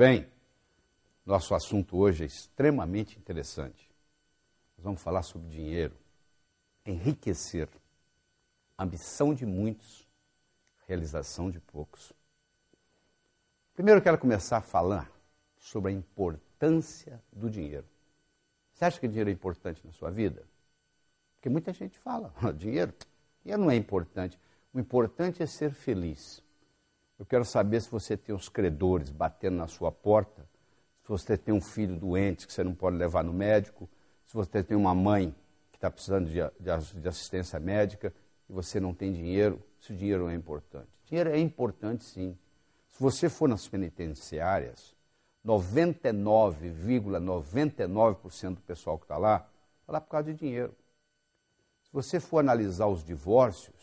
bem? Nosso assunto hoje é extremamente interessante. Nós vamos falar sobre dinheiro, enriquecer, ambição de muitos, realização de poucos. Primeiro eu quero começar a falar sobre a importância do dinheiro. Você acha que dinheiro é importante na sua vida? Porque muita gente fala, dinheiro, dinheiro não é importante. O importante é ser feliz. Eu quero saber se você tem os credores batendo na sua porta, se você tem um filho doente que você não pode levar no médico, se você tem uma mãe que está precisando de, de, de assistência médica e você não tem dinheiro, se o dinheiro é importante. Dinheiro é importante sim. Se você for nas penitenciárias, 99,99% ,99 do pessoal que está lá, está lá por causa de dinheiro. Se você for analisar os divórcios,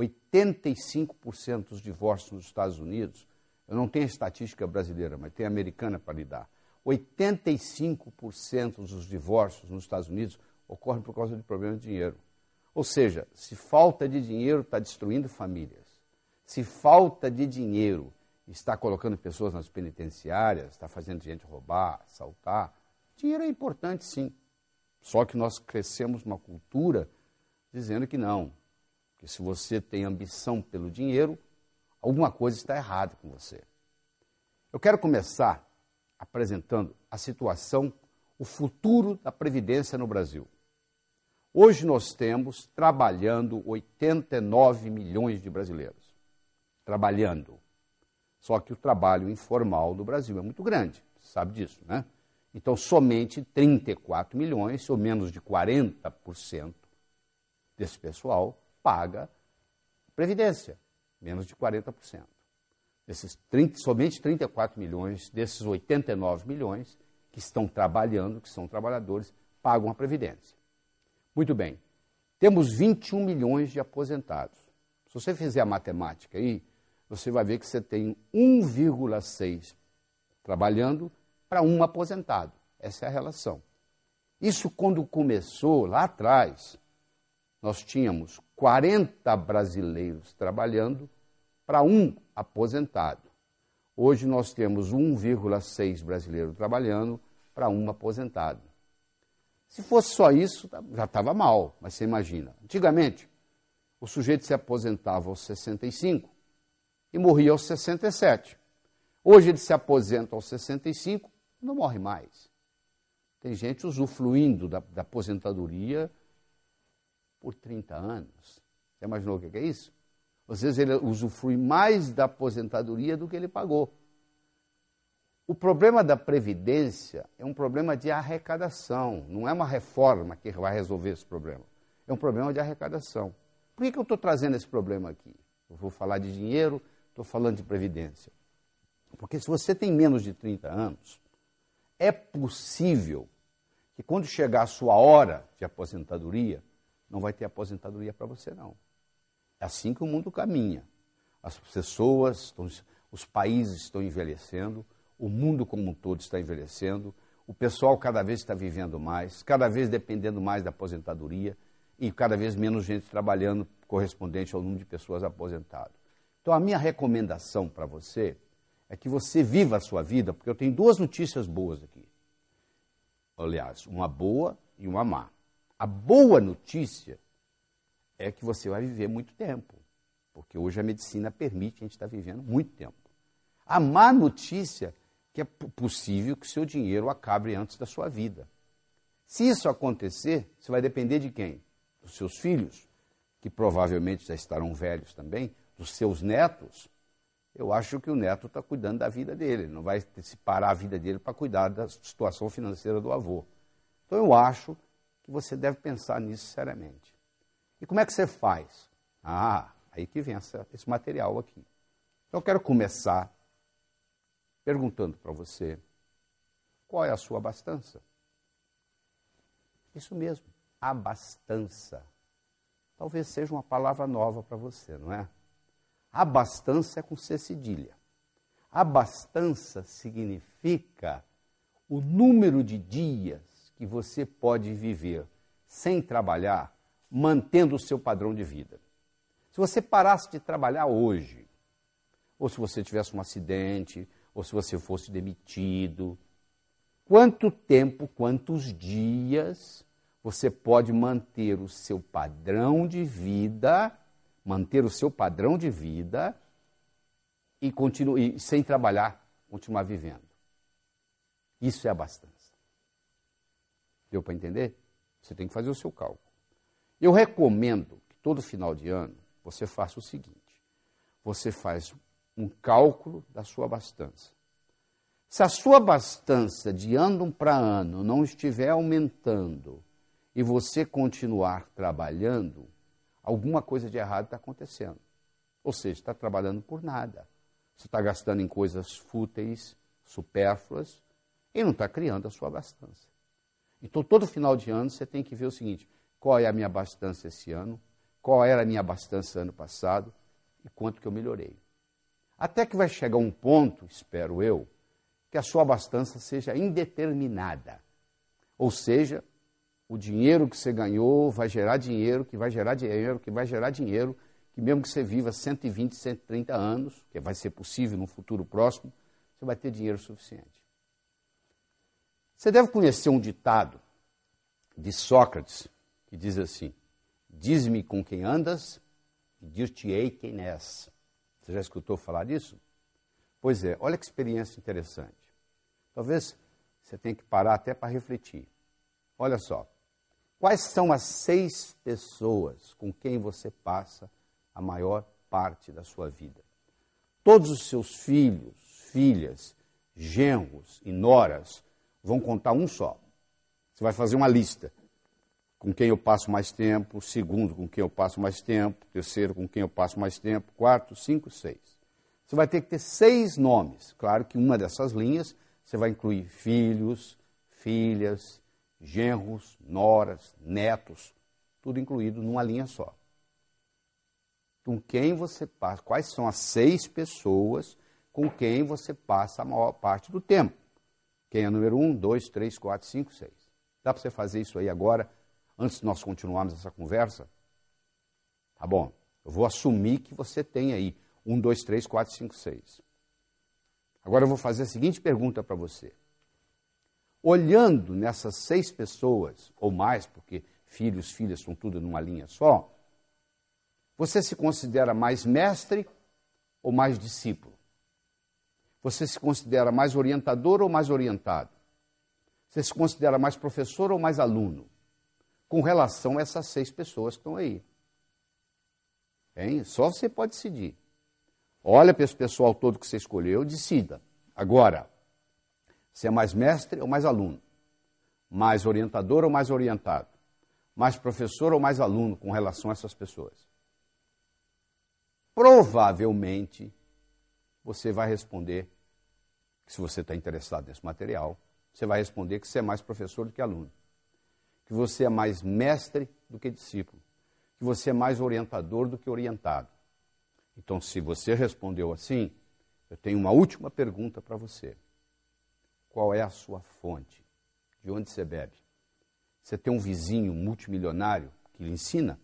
85% dos divórcios nos Estados Unidos, eu não tenho a estatística brasileira, mas tem a americana para lhe dar. 85% dos divórcios nos Estados Unidos ocorrem por causa de problemas de dinheiro. Ou seja, se falta de dinheiro está destruindo famílias, se falta de dinheiro está colocando pessoas nas penitenciárias, está fazendo gente roubar, assaltar, dinheiro é importante sim. Só que nós crescemos uma cultura dizendo que não, que se você tem ambição pelo dinheiro, alguma coisa está errada com você. Eu quero começar apresentando a situação, o futuro da Previdência no Brasil. Hoje nós temos trabalhando 89 milhões de brasileiros. Trabalhando. Só que o trabalho informal no Brasil é muito grande, você sabe disso, né? Então, somente 34 milhões, ou menos de 40% desse pessoal, paga Previdência, menos de 40%. Desses 30, somente 34 milhões, desses 89 milhões que estão trabalhando, que são trabalhadores, pagam a Previdência. Muito bem. Temos 21 milhões de aposentados. Se você fizer a matemática aí, você vai ver que você tem 1,6 trabalhando para um aposentado. Essa é a relação. Isso quando começou lá atrás, nós tínhamos 40 brasileiros trabalhando para um aposentado. Hoje nós temos 1,6 brasileiros trabalhando para um aposentado. Se fosse só isso, tá, já estava mal, mas você imagina. Antigamente, o sujeito se aposentava aos 65 e morria aos 67. Hoje ele se aposenta aos 65 e não morre mais. Tem gente usufruindo da, da aposentadoria por 30 anos. Você imaginou o que é isso? Às vezes ele usufrui mais da aposentadoria do que ele pagou. O problema da Previdência é um problema de arrecadação, não é uma reforma que vai resolver esse problema. É um problema de arrecadação. Por que, que eu estou trazendo esse problema aqui? Eu vou falar de dinheiro, estou falando de Previdência. Porque se você tem menos de 30 anos, é possível que quando chegar a sua hora de aposentadoria, não vai ter aposentadoria para você, não. É assim que o mundo caminha. As pessoas, os países estão envelhecendo, o mundo como um todo está envelhecendo, o pessoal cada vez está vivendo mais, cada vez dependendo mais da aposentadoria e cada vez menos gente trabalhando correspondente ao número de pessoas aposentadas. Então, a minha recomendação para você é que você viva a sua vida, porque eu tenho duas notícias boas aqui. Aliás, uma boa e uma má. A boa notícia é que você vai viver muito tempo, porque hoje a medicina permite a gente estar vivendo muito tempo. A má notícia é que é possível que seu dinheiro acabe antes da sua vida. Se isso acontecer, você vai depender de quem? Dos seus filhos, que provavelmente já estarão velhos também, dos seus netos. Eu acho que o neto está cuidando da vida dele, não vai se parar a vida dele para cuidar da situação financeira do avô. Então eu acho você deve pensar nisso seriamente. E como é que você faz? Ah, aí que vem essa, esse material aqui. Então eu quero começar perguntando para você qual é a sua abastança. Isso mesmo, abastança. Talvez seja uma palavra nova para você, não é? Abastança é com C cedilha. Abastança significa o número de dias que você pode viver sem trabalhar, mantendo o seu padrão de vida. Se você parasse de trabalhar hoje, ou se você tivesse um acidente, ou se você fosse demitido. Quanto tempo, quantos dias você pode manter o seu padrão de vida, manter o seu padrão de vida e, sem trabalhar, continuar vivendo. Isso é abastança. Deu para entender? Você tem que fazer o seu cálculo. Eu recomendo que todo final de ano você faça o seguinte: você faz um cálculo da sua abastança. Se a sua abastança de ano para ano não estiver aumentando e você continuar trabalhando, alguma coisa de errado está acontecendo. Ou seja, está trabalhando por nada. Você está gastando em coisas fúteis, supérfluas, e não está criando a sua abastança. Então, todo final de ano, você tem que ver o seguinte: qual é a minha abastança esse ano, qual era a minha abastança ano passado e quanto que eu melhorei. Até que vai chegar um ponto, espero eu, que a sua abastança seja indeterminada. Ou seja, o dinheiro que você ganhou vai gerar dinheiro, que vai gerar dinheiro, que vai gerar dinheiro, que mesmo que você viva 120, 130 anos, que vai ser possível no futuro próximo, você vai ter dinheiro suficiente. Você deve conhecer um ditado de Sócrates que diz assim: Diz-me com quem andas e dir-te-ei quem és. Você já escutou falar disso? Pois é, olha que experiência interessante. Talvez você tenha que parar até para refletir. Olha só. Quais são as seis pessoas com quem você passa a maior parte da sua vida? Todos os seus filhos, filhas, genros e noras vão contar um só. Você vai fazer uma lista com quem eu passo mais tempo, segundo com quem eu passo mais tempo, terceiro com quem eu passo mais tempo, quarto, cinco, seis. Você vai ter que ter seis nomes. Claro que uma dessas linhas você vai incluir filhos, filhas, genros, noras, netos, tudo incluído numa linha só. Com quem você passa, quais são as seis pessoas com quem você passa a maior parte do tempo? Quem é número um, dois, três, quatro, cinco, seis. Dá para você fazer isso aí agora antes de nós continuarmos essa conversa? Tá bom, eu vou assumir que você tem aí um, dois, três, quatro, cinco, seis. Agora eu vou fazer a seguinte pergunta para você. Olhando nessas seis pessoas, ou mais, porque filhos, filhas são tudo numa linha só, você se considera mais mestre ou mais discípulo? Você se considera mais orientador ou mais orientado? Você se considera mais professor ou mais aluno? com relação a essas seis pessoas que estão aí. Hein? Só você pode decidir. Olha para esse pessoal todo que você escolheu, decida. Agora, você é mais mestre ou mais aluno? Mais orientador ou mais orientado? Mais professor ou mais aluno com relação a essas pessoas? Provavelmente você vai responder, se você está interessado nesse material, você vai responder que você é mais professor do que aluno que você é mais mestre do que discípulo, que você é mais orientador do que orientado. Então, se você respondeu assim, eu tenho uma última pergunta para você. Qual é a sua fonte? De onde você bebe? Você tem um vizinho multimilionário que lhe ensina?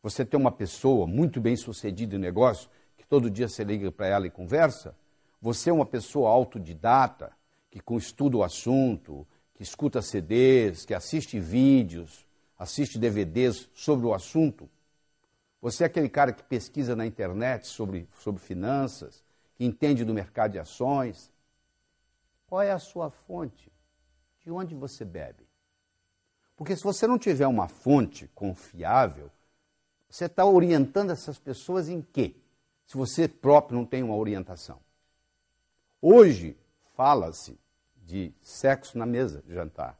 Você tem uma pessoa muito bem sucedida em negócio que todo dia você liga para ela e conversa? Você é uma pessoa autodidata que estuda o assunto, que escuta CDs, que assiste vídeos, assiste DVDs sobre o assunto. Você é aquele cara que pesquisa na internet sobre, sobre finanças, que entende do mercado de ações. Qual é a sua fonte? De onde você bebe? Porque se você não tiver uma fonte confiável, você está orientando essas pessoas em quê? Se você próprio não tem uma orientação. Hoje, fala-se de sexo na mesa de jantar.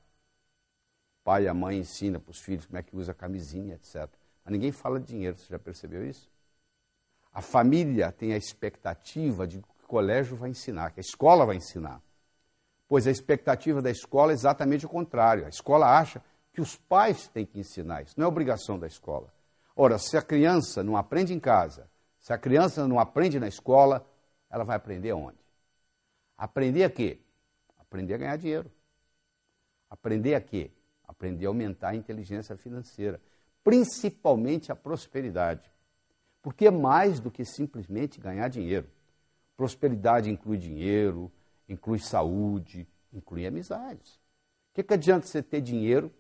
O pai e a mãe ensina para os filhos como é que usa camisinha, etc. Mas ninguém fala de dinheiro, você já percebeu isso? A família tem a expectativa de que o colégio vai ensinar, que a escola vai ensinar. Pois a expectativa da escola é exatamente o contrário. A escola acha que os pais têm que ensinar isso, não é obrigação da escola. Ora, se a criança não aprende em casa, se a criança não aprende na escola, ela vai aprender onde? Aprender a quê? Aprender a ganhar dinheiro. Aprender a quê? Aprender a aumentar a inteligência financeira, principalmente a prosperidade. Porque é mais do que simplesmente ganhar dinheiro. Prosperidade inclui dinheiro, inclui saúde, inclui amizades. O que, que adianta você ter dinheiro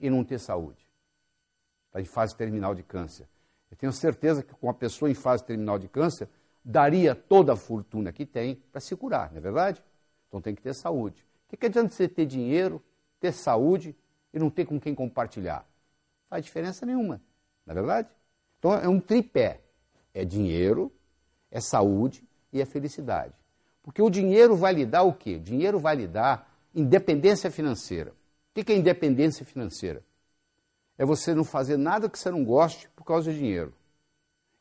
e não ter saúde? Está em fase terminal de câncer. Eu tenho certeza que com uma pessoa em fase terminal de câncer, daria toda a fortuna que tem para se curar, não é verdade? Então tem que ter saúde. O que, que adianta você ter dinheiro, ter saúde e não ter com quem compartilhar? Não faz diferença nenhuma, não é verdade? Então é um tripé. É dinheiro, é saúde e é felicidade. Porque o dinheiro vai lhe dar o quê? O dinheiro vai lhe dar independência financeira. O que é independência financeira? É você não fazer nada que você não goste por causa de dinheiro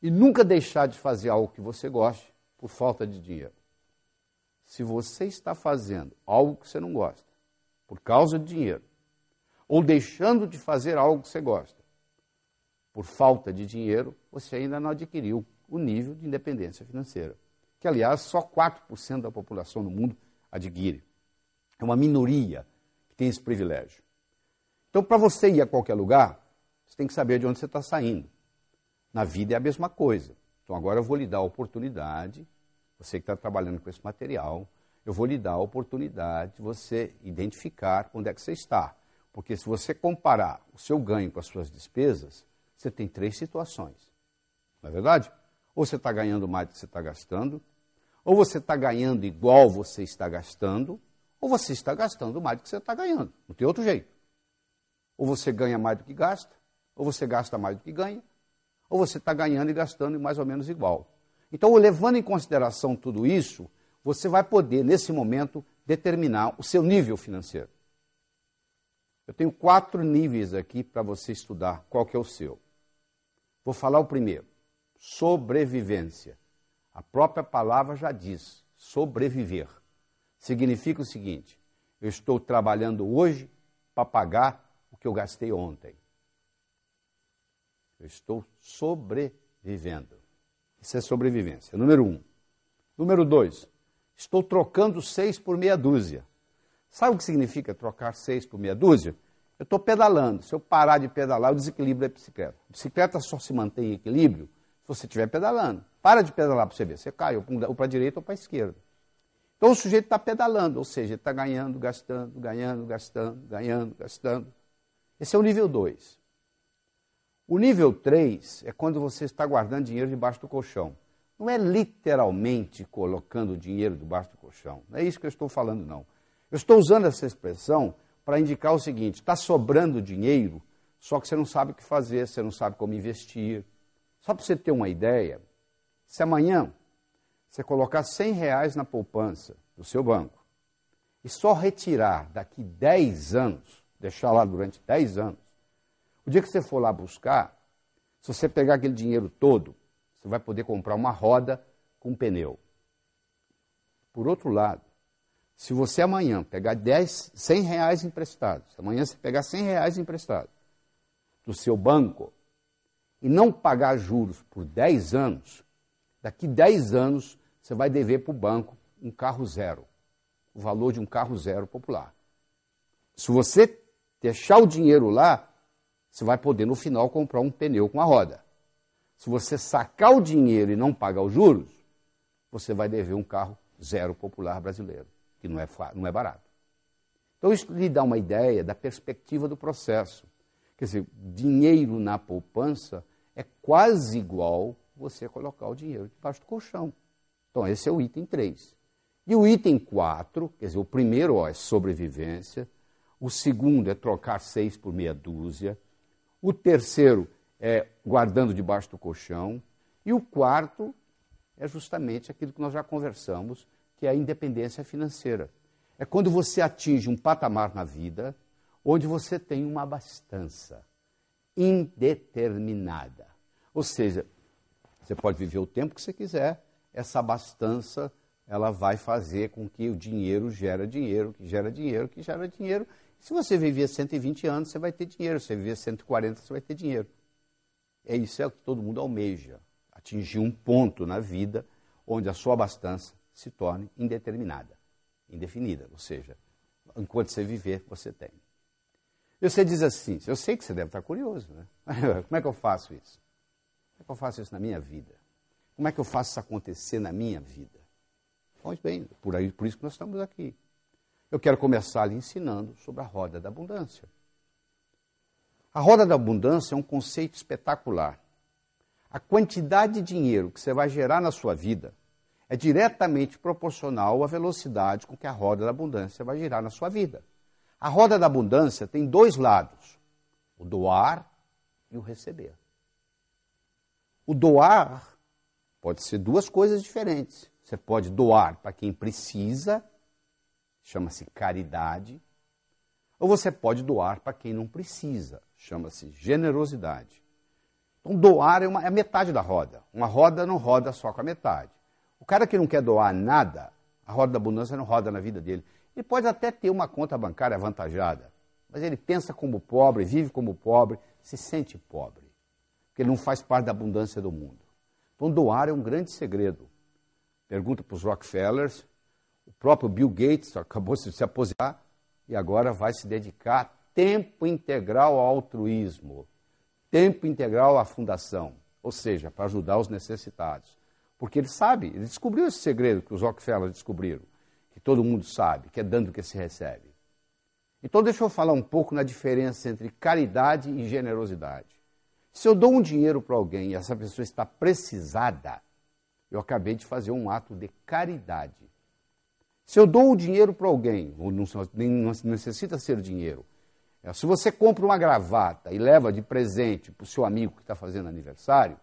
e nunca deixar de fazer algo que você goste por falta de dinheiro. Se você está fazendo algo que você não gosta por causa de dinheiro, ou deixando de fazer algo que você gosta por falta de dinheiro, você ainda não adquiriu o nível de independência financeira, que aliás só 4% da população no mundo adquire. É uma minoria que tem esse privilégio. Então, para você ir a qualquer lugar, você tem que saber de onde você está saindo. Na vida é a mesma coisa. Então agora eu vou lhe dar a oportunidade, você que está trabalhando com esse material, eu vou lhe dar a oportunidade de você identificar onde é que você está. Porque se você comparar o seu ganho com as suas despesas, você tem três situações. Não é verdade? Ou você está ganhando mais do que você está gastando, ou você está ganhando igual você está gastando, ou você está gastando mais do que você está ganhando. Não tem outro jeito. Ou você ganha mais do que gasta, ou você gasta mais do que ganha, ou você está ganhando e gastando mais ou menos igual. Então, levando em consideração tudo isso, você vai poder, nesse momento, determinar o seu nível financeiro. Eu tenho quatro níveis aqui para você estudar qual que é o seu. Vou falar o primeiro, sobrevivência. A própria palavra já diz, sobreviver. Significa o seguinte, eu estou trabalhando hoje para pagar que eu gastei ontem. Eu estou sobrevivendo. Isso é sobrevivência. Número um. Número dois. Estou trocando seis por meia dúzia. Sabe o que significa trocar seis por meia dúzia? Eu estou pedalando. Se eu parar de pedalar, eu desequilibro a bicicleta. A bicicleta só se mantém em equilíbrio se você estiver pedalando. Para de pedalar para você ver. Você cai ou para a direita ou para a esquerda. Então o sujeito está pedalando, ou seja, está ganhando, gastando, ganhando, gastando, ganhando, gastando. Esse é o nível 2. O nível 3 é quando você está guardando dinheiro debaixo do colchão. Não é literalmente colocando dinheiro debaixo do colchão. Não é isso que eu estou falando, não. Eu estou usando essa expressão para indicar o seguinte: está sobrando dinheiro, só que você não sabe o que fazer, você não sabe como investir. Só para você ter uma ideia, se amanhã você colocar 100 reais na poupança do seu banco e só retirar daqui 10 anos, deixar lá durante 10 anos, o dia que você for lá buscar, se você pegar aquele dinheiro todo, você vai poder comprar uma roda com um pneu. Por outro lado, se você amanhã pegar 10, 100 reais emprestados, amanhã você pegar 100 reais emprestados do seu banco e não pagar juros por 10 anos, daqui 10 anos você vai dever para o banco um carro zero, o valor de um carro zero popular. Se você deixar o dinheiro lá, você vai poder no final comprar um pneu com a roda. Se você sacar o dinheiro e não pagar os juros, você vai dever um carro zero popular brasileiro, que não é, não é barato. Então, isso lhe dá uma ideia da perspectiva do processo. Quer dizer, dinheiro na poupança é quase igual você colocar o dinheiro debaixo do colchão. Então, esse é o item 3. E o item 4, quer dizer, o primeiro ó, é sobrevivência, o segundo é trocar seis por meia dúzia, o terceiro é guardando debaixo do colchão. E o quarto é justamente aquilo que nós já conversamos, que é a independência financeira. É quando você atinge um patamar na vida onde você tem uma abastança indeterminada. Ou seja, você pode viver o tempo que você quiser, essa abastança ela vai fazer com que o dinheiro gera dinheiro, que gera dinheiro, que gera dinheiro, se você viver 120 anos, você vai ter dinheiro. Se você viver 140, você vai ter dinheiro. É isso é o que todo mundo almeja. Atingir um ponto na vida onde a sua abastança se torne indeterminada, indefinida. Ou seja, enquanto você viver, você tem. E você diz assim, eu sei que você deve estar curioso, né? Como é que eu faço isso? Como é que eu faço isso na minha vida? Como é que eu faço isso acontecer na minha vida? Pois bem, por, aí, por isso que nós estamos aqui. Eu quero começar lhe ensinando sobre a roda da abundância. A roda da abundância é um conceito espetacular. A quantidade de dinheiro que você vai gerar na sua vida é diretamente proporcional à velocidade com que a roda da abundância vai girar na sua vida. A roda da abundância tem dois lados: o doar e o receber. O doar pode ser duas coisas diferentes. Você pode doar para quem precisa, chama-se caridade, ou você pode doar para quem não precisa, chama-se generosidade. Então, doar é, uma, é metade da roda. Uma roda não roda só com a metade. O cara que não quer doar nada, a roda da abundância não roda na vida dele. Ele pode até ter uma conta bancária avantajada, mas ele pensa como pobre, vive como pobre, se sente pobre, porque ele não faz parte da abundância do mundo. Então, doar é um grande segredo. Pergunta para os Rockefellers, próprio Bill Gates acabou de se aposentar e agora vai se dedicar tempo integral ao altruísmo tempo integral à fundação, ou seja, para ajudar os necessitados. Porque ele sabe, ele descobriu esse segredo que os Rockefeller descobriram, que todo mundo sabe, que é dando que se recebe. Então, deixa eu falar um pouco na diferença entre caridade e generosidade. Se eu dou um dinheiro para alguém e essa pessoa está precisada, eu acabei de fazer um ato de caridade. Se eu dou o dinheiro para alguém, ou não necessita ser dinheiro, é, se você compra uma gravata e leva de presente para o seu amigo que está fazendo aniversário,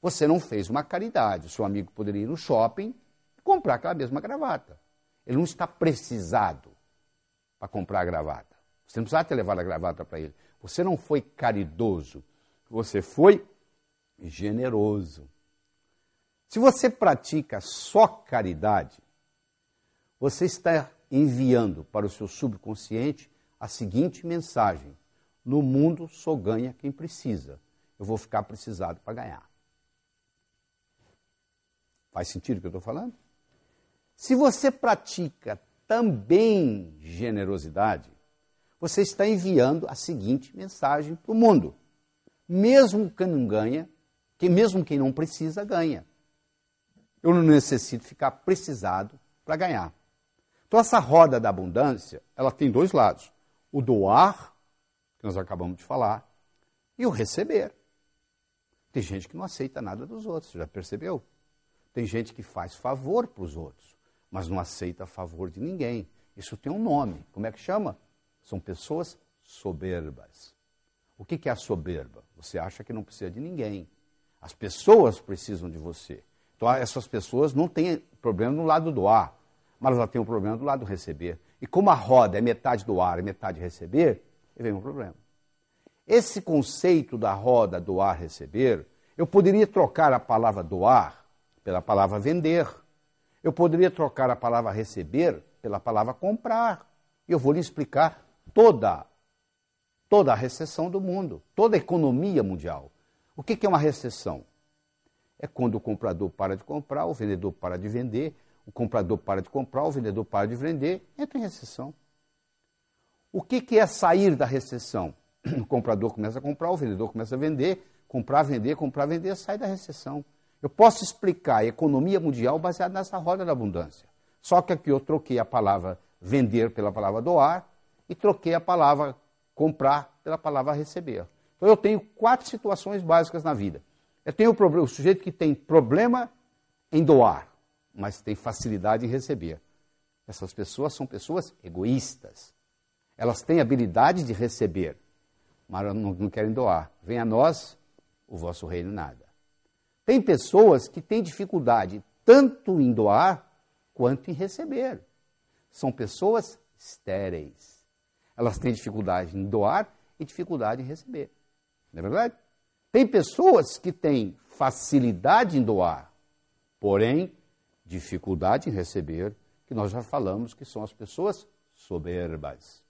você não fez uma caridade. O seu amigo poderia ir no shopping e comprar aquela mesma gravata. Ele não está precisado para comprar a gravata. Você não precisava ter levado a gravata para ele. Você não foi caridoso. Você foi generoso. Se você pratica só caridade, você está enviando para o seu subconsciente a seguinte mensagem: No mundo só ganha quem precisa. Eu vou ficar precisado para ganhar. Faz sentido o que eu estou falando? Se você pratica também generosidade, você está enviando a seguinte mensagem para o mundo: mesmo quem não ganha, que mesmo quem não precisa, ganha. Eu não necessito ficar precisado para ganhar. Então essa roda da abundância, ela tem dois lados o doar, que nós acabamos de falar, e o receber. Tem gente que não aceita nada dos outros, já percebeu? Tem gente que faz favor para os outros, mas não aceita favor de ninguém. Isso tem um nome. Como é que chama? São pessoas soberbas. O que é a soberba? Você acha que não precisa de ninguém. As pessoas precisam de você. Então, essas pessoas não têm problema no lado doar, mas elas têm um problema do lado receber. E como a roda é metade do ar e metade receber, vem um problema. Esse conceito da roda doar receber, eu poderia trocar a palavra doar pela palavra vender. Eu poderia trocar a palavra receber pela palavra comprar. E eu vou lhe explicar toda toda a recessão do mundo, toda a economia mundial. O que é uma recessão? É quando o comprador para de comprar, o vendedor para de vender, o comprador para de comprar, o vendedor para de vender, entra em recessão. O que, que é sair da recessão? O comprador começa a comprar, o vendedor começa a vender, comprar, vender, comprar, vender, sai da recessão. Eu posso explicar a economia mundial baseada nessa roda da abundância. Só que aqui eu troquei a palavra vender pela palavra doar e troquei a palavra comprar pela palavra receber. Então eu tenho quatro situações básicas na vida. Eu tenho o, o sujeito que tem problema em doar mas tem facilidade em receber. Essas pessoas são pessoas egoístas. Elas têm habilidade de receber, mas não, não querem doar. Vem a nós o vosso reino nada. Tem pessoas que têm dificuldade tanto em doar quanto em receber. São pessoas estéreis. Elas têm dificuldade em doar e dificuldade em receber. Não é verdade? Tem pessoas que têm facilidade em doar, porém dificuldade em receber, que nós já falamos que são as pessoas soberbas.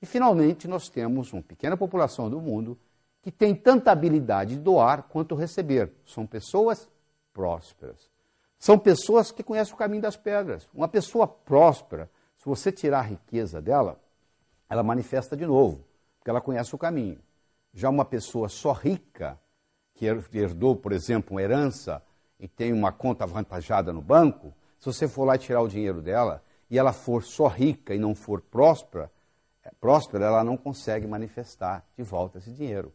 E finalmente nós temos uma pequena população do mundo que tem tanta habilidade de doar quanto receber. São pessoas prósperas. São pessoas que conhecem o caminho das pedras. Uma pessoa próspera, se você tirar a riqueza dela, ela manifesta de novo, porque ela conhece o caminho. Já uma pessoa só rica, que herdou, por exemplo, uma herança, e tem uma conta avantajada no banco, se você for lá tirar o dinheiro dela e ela for só rica e não for próspera, é, próspera, ela não consegue manifestar de volta esse dinheiro.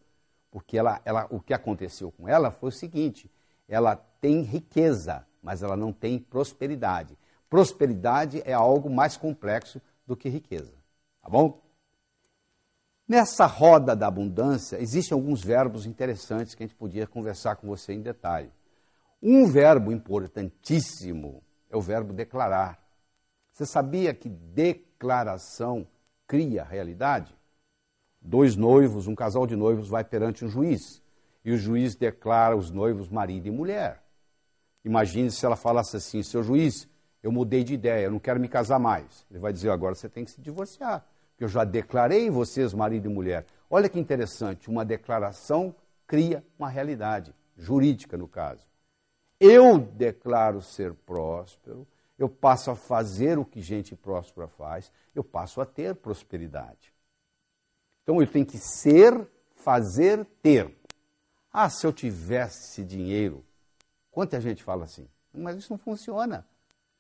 Porque ela, ela, o que aconteceu com ela foi o seguinte: ela tem riqueza, mas ela não tem prosperidade. Prosperidade é algo mais complexo do que riqueza. Tá bom? Nessa roda da abundância, existem alguns verbos interessantes que a gente podia conversar com você em detalhe. Um verbo importantíssimo é o verbo declarar. Você sabia que declaração cria realidade? Dois noivos, um casal de noivos vai perante um juiz e o juiz declara os noivos marido e mulher. Imagine se ela falasse assim: seu juiz, eu mudei de ideia, eu não quero me casar mais. Ele vai dizer: agora você tem que se divorciar, porque eu já declarei vocês marido e mulher. Olha que interessante, uma declaração cria uma realidade, jurídica no caso. Eu declaro ser próspero, eu passo a fazer o que gente próspera faz, eu passo a ter prosperidade. Então eu tenho que ser, fazer, ter. Ah, se eu tivesse dinheiro. Quanta gente fala assim? Mas isso não funciona.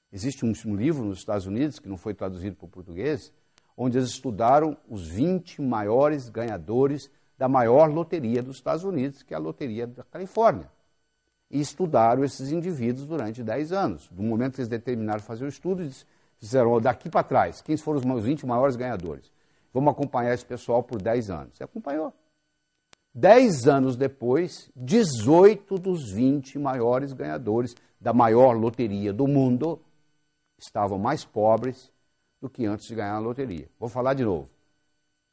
Existe um, livro nos Estados Unidos, que não foi traduzido para o português, onde eles estudaram os 20 maiores ganhadores da maior loteria dos Estados Unidos, que é a loteria da Califórnia e estudaram esses indivíduos durante 10 anos. Do momento que eles determinaram fazer o estudo, eles disseram, oh, daqui para trás, quem foram os 20 maiores ganhadores? Vamos acompanhar esse pessoal por 10 anos. E acompanhou. 10 anos depois, 18 dos 20 maiores ganhadores da maior loteria do mundo estavam mais pobres do que antes de ganhar a loteria. Vou falar de novo.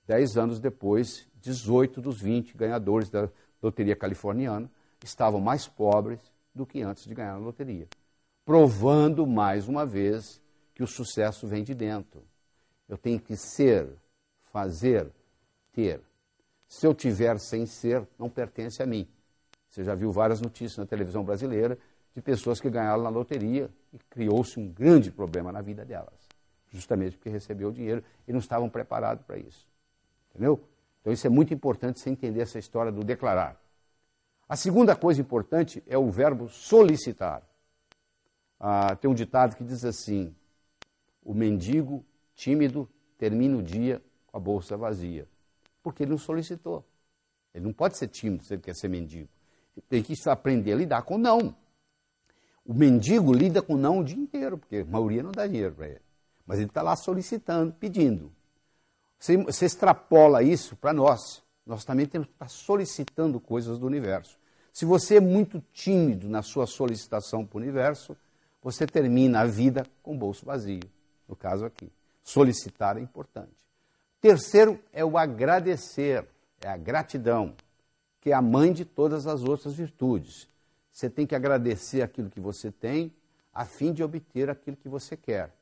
10 anos depois, 18 dos 20 ganhadores da loteria californiana estavam mais pobres do que antes de ganhar a loteria, provando mais uma vez que o sucesso vem de dentro. Eu tenho que ser, fazer, ter. Se eu tiver sem ser, não pertence a mim. Você já viu várias notícias na televisão brasileira de pessoas que ganharam na loteria e criou-se um grande problema na vida delas, justamente porque recebeu o dinheiro e não estavam preparados para isso. Entendeu? Então isso é muito importante você entender essa história do declarar. A segunda coisa importante é o verbo solicitar. Ah, tem um ditado que diz assim: o mendigo tímido termina o dia com a bolsa vazia, porque ele não solicitou. Ele não pode ser tímido se ele quer ser mendigo. Ele tem que aprender a lidar com não. O mendigo lida com não o dia inteiro, porque a maioria não dá dinheiro para ele. Mas ele está lá solicitando, pedindo. Você, você extrapola isso para nós nós também temos que estar solicitando coisas do universo. Se você é muito tímido na sua solicitação para o universo, você termina a vida com o bolso vazio. No caso aqui, solicitar é importante. Terceiro é o agradecer, é a gratidão, que é a mãe de todas as outras virtudes. Você tem que agradecer aquilo que você tem, a fim de obter aquilo que você quer.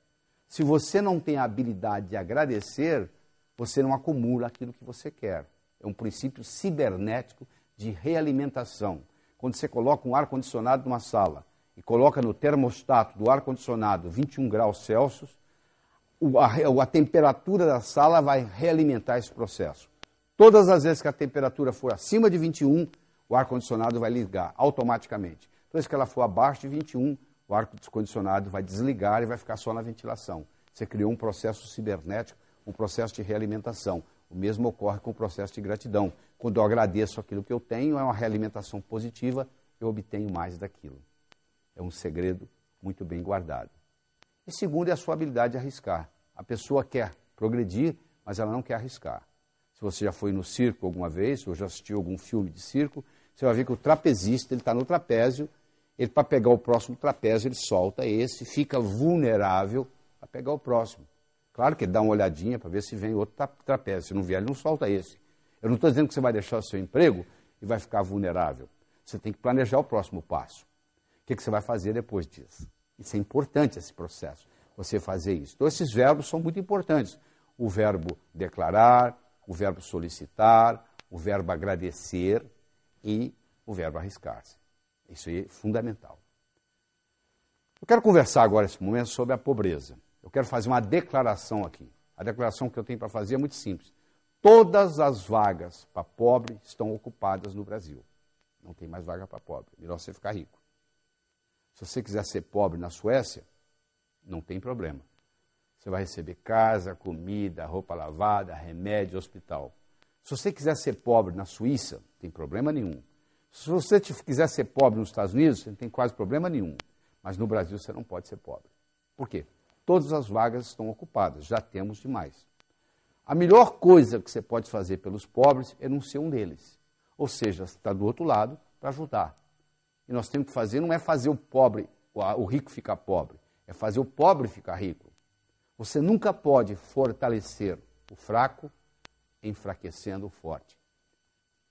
Se você não tem a habilidade de agradecer, você não acumula aquilo que você quer é um princípio cibernético de realimentação. Quando você coloca um ar-condicionado numa sala e coloca no termostato do ar-condicionado 21 graus Celsius, a, temperatura da sala vai realimentar esse processo. Todas as vezes que a temperatura for acima de 21, o ar-condicionado vai ligar automaticamente. Toda vez que ela for abaixo de 21, o ar-condicionado vai desligar e vai ficar só na ventilação. Você criou um processo cibernético, um processo de realimentação. O mesmo ocorre com o processo de gratidão. Quando eu agradeço aquilo que eu tenho, é uma realimentação positiva, eu obtenho mais daquilo. É um segredo muito bem guardado. E segundo é a sua habilidade de arriscar. A pessoa quer progredir, mas ela não quer arriscar. Se você já foi no circo alguma vez, ou já assistiu algum filme de circo, você vai ver que o trapezista ele está no trapézio, ele para pegar o próximo trapézio ele solta esse, fica vulnerável a pegar o próximo. Claro que dá uma olhadinha para ver se vem outro trapézio. Se não vier, ele não solta esse. Eu não estou dizendo que você vai deixar o seu emprego e vai ficar vulnerável. Você tem que planejar o próximo passo. O que, que você vai fazer depois disso? Isso é importante, esse processo, você fazer isso. Então, esses verbos são muito importantes. O verbo declarar, o verbo solicitar, o verbo agradecer e o verbo arriscar-se. Isso é fundamental. Eu quero conversar agora, nesse momento, sobre a pobreza. Eu quero fazer uma declaração aqui. A declaração que eu tenho para fazer é muito simples. Todas as vagas para pobre estão ocupadas no Brasil. Não tem mais vaga para pobre. Melhor você ficar rico. Se você quiser ser pobre na Suécia, não tem problema. Você vai receber casa, comida, roupa lavada, remédio, hospital. Se você quiser ser pobre na Suíça, não tem problema nenhum. Se você quiser ser pobre nos Estados Unidos, não tem quase problema nenhum. Mas no Brasil você não pode ser pobre. Por quê? Todas as vagas estão ocupadas, já temos demais. A melhor coisa que você pode fazer pelos pobres é não ser um deles. Ou seja, está do outro lado para ajudar. E nós temos que fazer, não é fazer o pobre, o rico ficar pobre, é fazer o pobre ficar rico. Você nunca pode fortalecer o fraco enfraquecendo o forte.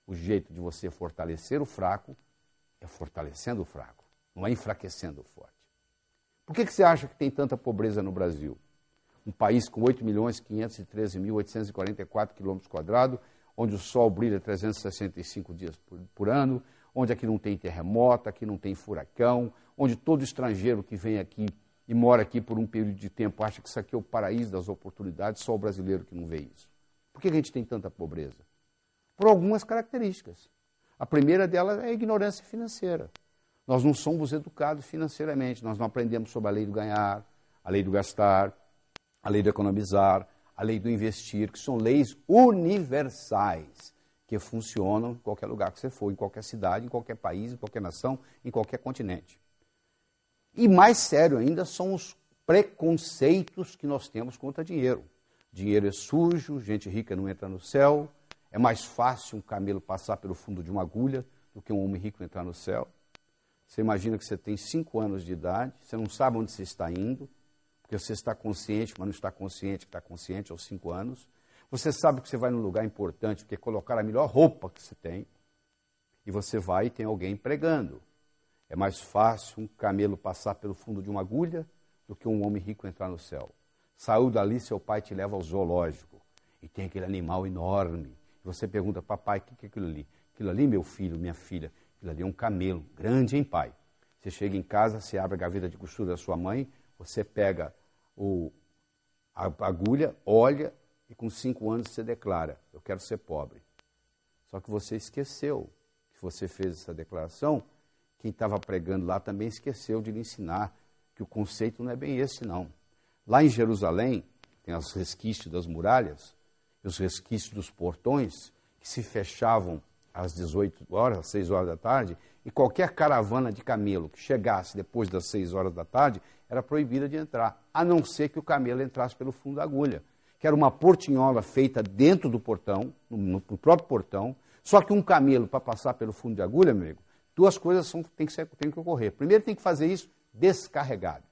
O jeito de você fortalecer o fraco é fortalecendo o fraco, não é enfraquecendo o forte. Por que, que você acha que tem tanta pobreza no Brasil? Um país com 8 milhões 513 mil 844 quilômetros quadrados, onde o sol brilha 365 dias por, por ano, onde aqui não tem terremoto, aqui não tem furacão, onde todo estrangeiro que vem aqui e mora aqui por um período de tempo acha que isso aqui é o paraíso das oportunidades, só o brasileiro que não vê isso. Por que a gente tem tanta pobreza? Por algumas características. A primeira delas é a ignorância financeira. Nós não somos educados financeiramente, nós não aprendemos sobre a lei do ganhar, a lei do gastar, a lei do economizar, a lei do investir, que são leis universais que funcionam em qualquer lugar que você for, em qualquer cidade, em qualquer país, em qualquer nação, em qualquer continente. E mais sério ainda são os preconceitos que nós temos contra dinheiro. Dinheiro é sujo, gente rica não entra no céu, é mais fácil um camelo passar pelo fundo de uma agulha do que um homem rico entrar no céu. Você imagina que você tem cinco anos de idade, você não sabe onde você está indo, porque você está consciente, mas não está consciente que está consciente aos cinco anos. Você sabe que você vai num lugar importante, porque colocar a melhor roupa que você tem, e você vai e tem alguém pregando. É mais fácil um camelo passar pelo fundo de uma agulha do que um homem rico entrar no céu. Saiu dali, seu pai te leva ao zoológico e tem aquele animal enorme. Você pergunta, papai, o que é aquilo ali? Aquilo ali, meu filho, minha filha, aquilo ali é um camelo, grande, hein, pai? Você chega em casa, você abre a gaveta de costura da sua mãe, você pega o, a agulha, olha e com cinco anos você declara: Eu quero ser pobre. Só que você esqueceu que você fez essa declaração quem estava pregando lá também esqueceu de lhe ensinar que o conceito não é bem esse, não. Lá em Jerusalém, tem os resquícios das muralhas, os resquícios dos portões, que se fechavam às 18 horas, às 6 horas da tarde, e qualquer caravana de camelo que chegasse depois das 6 horas da tarde era proibida de entrar, a não ser que o camelo entrasse pelo fundo da agulha, que era uma portinhola feita dentro do portão, no, próprio portão, só que um camelo para passar pelo fundo de agulha, amigo, Duas coisas são, tem, que ser, tem que ocorrer. Primeiro, tem que fazer isso descarregado.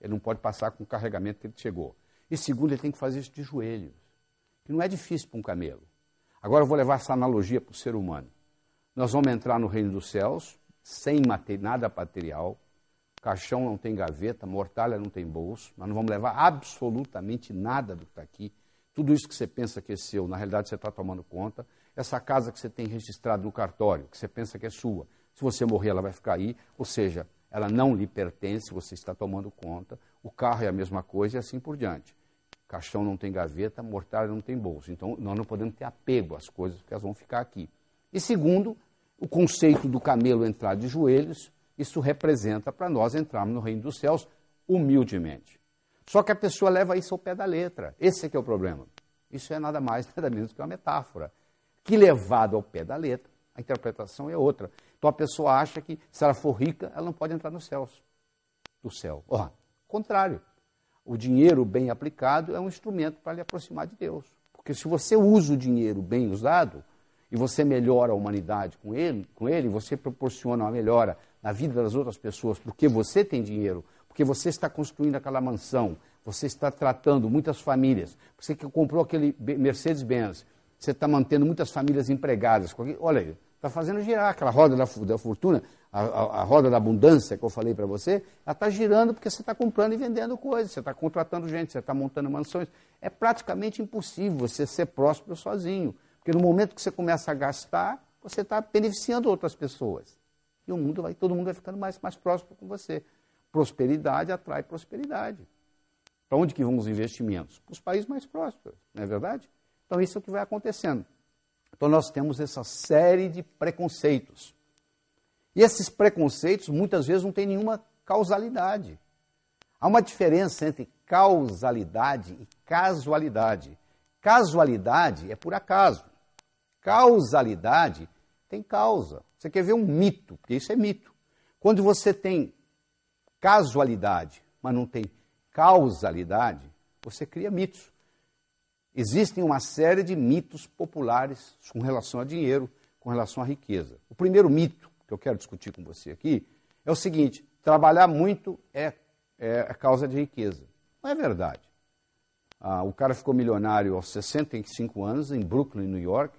Ele não pode passar com o carregamento que ele chegou. E segundo, ele tem que fazer isso de joelhos, que não é difícil para um camelo. Agora eu vou levar essa analogia para o ser humano. Nós vamos entrar no reino dos céus sem nada material, caixão não tem gaveta, mortalha não tem bolso, nós não vamos levar absolutamente nada do que está aqui. Tudo isso que você pensa que é seu, na realidade você está tomando conta. Essa casa que você tem registrado no cartório, que você pensa que é sua, se você morrer, ela vai ficar aí, ou seja, ela não lhe pertence, você está tomando conta. O carro é a mesma coisa e assim por diante. Caixão não tem gaveta, mortalha não tem bolso. Então, nós não podemos ter apego às coisas, porque elas vão ficar aqui. E segundo, o conceito do camelo entrar de joelhos, isso representa para nós entrarmos no reino dos céus humildemente. Só que a pessoa leva isso ao pé da letra. Esse é que é o problema. Isso é nada mais, nada menos que uma metáfora. Que levado ao pé da letra, a interpretação é outra. Então a pessoa acha que se ela for rica, ela não pode entrar nos céus. Do céu. Oh, contrário. O dinheiro bem aplicado é um instrumento para lhe aproximar de Deus. Porque se você usa o dinheiro bem usado, e você melhora a humanidade com ele, com ele, você proporciona uma melhora na vida das outras pessoas, porque você tem dinheiro, porque você está construindo aquela mansão, você está tratando muitas famílias, você que comprou aquele Mercedes-Benz, você está mantendo muitas famílias empregadas. Olha aí, está fazendo girar aquela roda da, da fortuna, a, a, a, roda da abundância que eu falei para você, ela está girando porque você está comprando e vendendo coisas, você está contratando gente, você está montando mansões. É praticamente impossível você ser próspero sozinho, porque no momento que você começa a gastar, você está beneficiando outras pessoas. E o mundo vai, todo mundo vai ficando mais, mais próximo com você. Prosperidade atrai prosperidade. Para onde que vão os investimentos? Para os países mais prósperos, não é verdade? Então, isso é o que vai acontecendo. Então, nós temos essa série de preconceitos. E esses preconceitos, muitas vezes, não têm nenhuma causalidade. Há uma diferença entre causalidade e casualidade. Casualidade é por acaso. Causalidade tem causa. Você quer ver um mito, porque isso é mito. Quando você tem casualidade, mas não tem causalidade, você cria mitos. Existem uma série de mitos populares com relação a dinheiro, com relação à riqueza. O primeiro mito que eu quero discutir com você aqui é o seguinte: trabalhar muito é, é a causa de riqueza. Não é verdade. Ah, o cara ficou milionário aos 65 anos em Brooklyn, New York.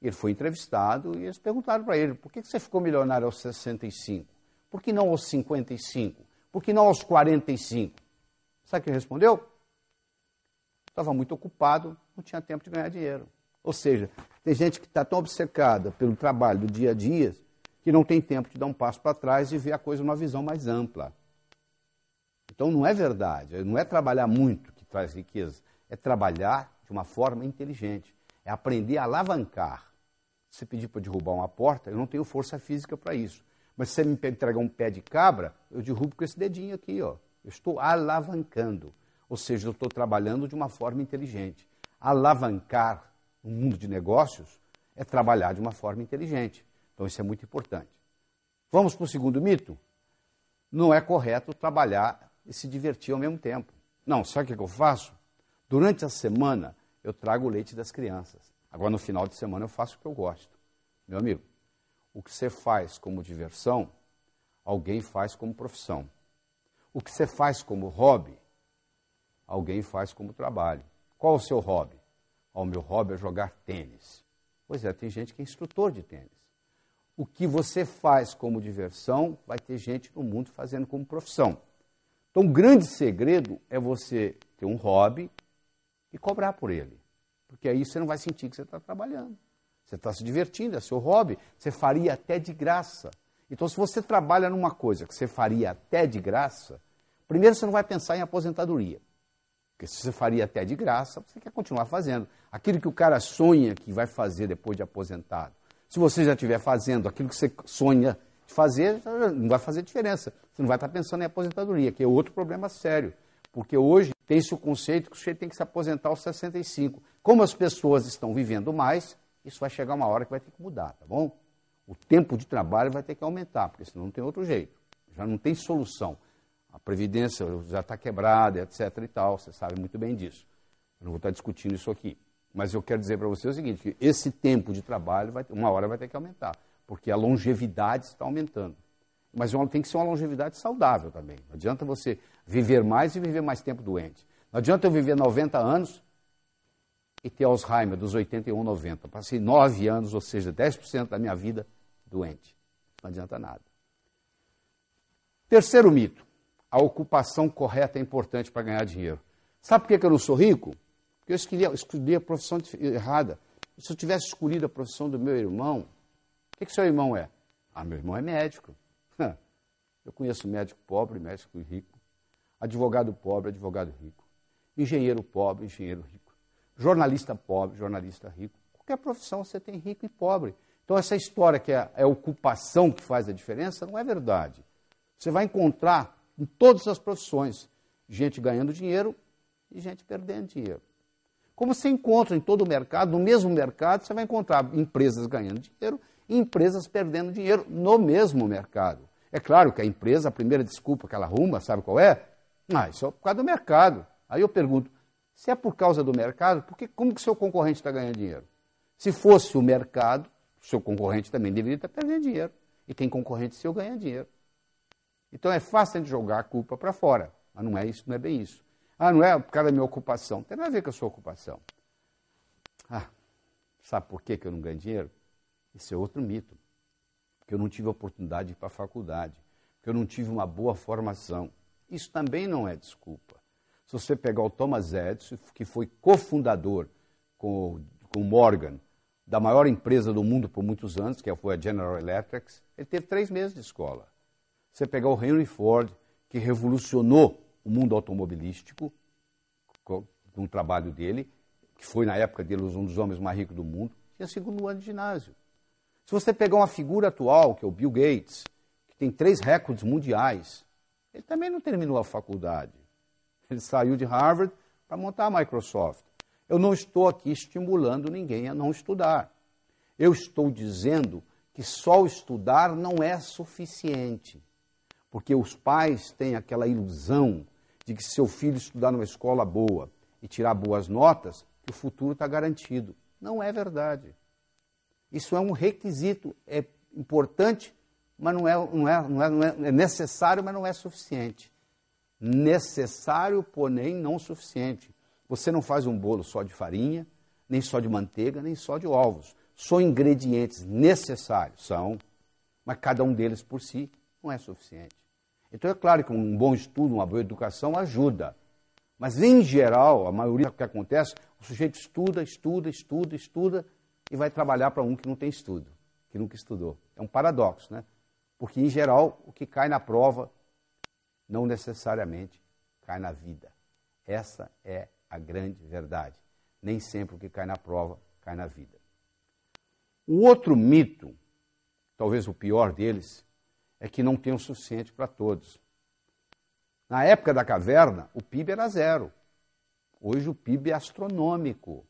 Ele foi entrevistado e eles perguntaram para ele: por que você ficou milionário aos 65? Por que não aos 55? Por que não aos 45? Sabe o que ele respondeu? Estava muito ocupado, não tinha tempo de ganhar dinheiro. Ou seja, tem gente que está tão obcecada pelo trabalho do dia a dia que não tem tempo de dar um passo para trás e ver a coisa numa visão mais ampla. Então não é verdade, não é trabalhar muito que traz riqueza, é trabalhar de uma forma inteligente, é aprender a alavancar. Se você pedir para derrubar uma porta, eu não tenho força física para isso. Mas se você me entregar um pé de cabra, eu derrubo com esse dedinho aqui, ó. Eu estou alavancando. Ou seja, eu estou trabalhando de uma forma inteligente. Alavancar no mundo de negócios é trabalhar de uma forma inteligente. Então isso é muito importante. Vamos para o segundo mito? Não é correto trabalhar e se divertir ao mesmo tempo. Não, sabe o que eu faço? Durante a semana eu trago o leite das crianças. Agora no final de semana eu faço o que eu gosto. Meu amigo, o que você faz como diversão, alguém faz como profissão. O que você faz como hobby, alguém faz como trabalho. Qual o seu hobby? O meu hobby é jogar tênis. Pois é, tem gente que é instrutor de tênis. O que você faz como diversão, vai ter gente no mundo fazendo como profissão. Então, o grande segredo é você ter um hobby e cobrar por ele. Porque aí você não vai sentir que você está trabalhando. Você está se divertindo, é seu hobby. Você faria até de graça. Então, se você trabalha numa coisa que você faria até de graça, primeiro você não vai pensar em aposentadoria. Porque se você faria até de graça, você quer continuar fazendo. Aquilo que o cara sonha que vai fazer depois de aposentado. Se você já estiver fazendo aquilo que você sonha de fazer, não vai fazer diferença. Você não vai estar pensando em aposentadoria, que é outro problema sério. Porque hoje tem-se o conceito que o sujeito tem que se aposentar aos 65. Como as pessoas estão vivendo mais, isso vai chegar uma hora que vai ter que mudar, tá bom? O tempo de trabalho vai ter que aumentar, porque senão não tem outro jeito. Já não tem solução a Previdência já está quebrada, etc. e tal, você sabe muito bem disso. Eu não vou estar discutindo isso aqui. Mas eu quero dizer para você o seguinte, que esse tempo de trabalho, vai, uma hora vai ter que aumentar, porque a longevidade está aumentando. Mas tem que ser uma longevidade saudável também. Não adianta você viver mais e viver mais tempo doente. Não adianta eu viver 90 anos e ter Alzheimer dos 81, 90. Passei 9 anos, ou seja, 10% da minha vida doente. Não adianta nada. Terceiro mito a ocupação correta é importante para ganhar dinheiro. Sabe por que eu não sou rico? Porque eu escolhi, escolhi a profissão errada. Se eu tivesse escolhido a profissão do meu irmão, o que, que seu irmão é? Ah, meu irmão é médico. Eu conheço médico pobre, médico rico. Advogado pobre, advogado rico. Engenheiro pobre, engenheiro rico. Jornalista pobre, jornalista rico. Qualquer profissão você tem rico e pobre. Então, essa história que é, é a ocupação que faz a diferença não é verdade. Você vai encontrar em todas as profissões. Gente ganhando dinheiro e gente perdendo dinheiro. Como você encontra em todo o mercado, no mesmo mercado, você vai encontrar empresas ganhando dinheiro e empresas perdendo dinheiro no mesmo mercado. É claro que a empresa, a primeira desculpa que ela arruma, sabe qual é? Ah, isso é por causa do mercado. Aí eu pergunto, se é por causa do mercado, por que, como que seu concorrente está ganhando dinheiro? Se fosse o mercado, seu concorrente também deveria estar perdendo dinheiro. E tem concorrente seu ganhando dinheiro. Então é fácil de jogar a culpa para fora. Mas não é isso, não é bem isso. Ah, não é por causa da minha ocupação. Não tem nada a ver com a sua ocupação. Ah, sabe por que, eu não ganho dinheiro? Isso é outro mito. Porque eu não tive oportunidade de ir para a faculdade. Porque eu não tive uma boa formação. Isso também não é desculpa. Se você pegar o Thomas Edison, que foi cofundador com, com Morgan da maior empresa do mundo por muitos anos, que foi a General Electric, ele teve três meses de escola. Você pegar o Henry Ford, que revolucionou o mundo automobilístico com, o trabalho dele, que foi na época dele um dos homens mais ricos do mundo, tinha segundo ano de ginásio. Se você pegar uma figura atual, que é o Bill Gates, que tem três recordes mundiais, Ele também não terminou a faculdade. Ele saiu de Harvard para montar a Microsoft. Eu não estou aqui estimulando ninguém a não estudar. Eu estou dizendo que só estudar não é suficiente. Porque os pais têm aquela ilusão de que se seu filho estudar numa escola boa e tirar boas notas, que o futuro está garantido. Não é verdade. Isso é um requisito, é importante, mas não é, não é, não é, não é, é necessário, mas não é suficiente. Necessário, porém não suficiente. Você não faz um bolo só de farinha, nem só de manteiga, nem só de ovos. São ingredientes necessários, são, mas cada um deles por si não é suficiente. Então é claro que um bom estudo, uma boa educação ajuda. Mas em geral, a maioria do que acontece, o sujeito estuda, estuda, estuda, estuda e vai trabalhar para um que não tem estudo, que nunca estudou. É um paradoxo, né? Porque em geral, o que cai na prova não necessariamente cai na vida. Essa é a grande verdade. Nem sempre o que cai na prova cai na vida. O outro mito, talvez o pior deles, é que não tem o suficiente para todos. Na época da caverna, o PIB era zero. Hoje o PIB é astronômico.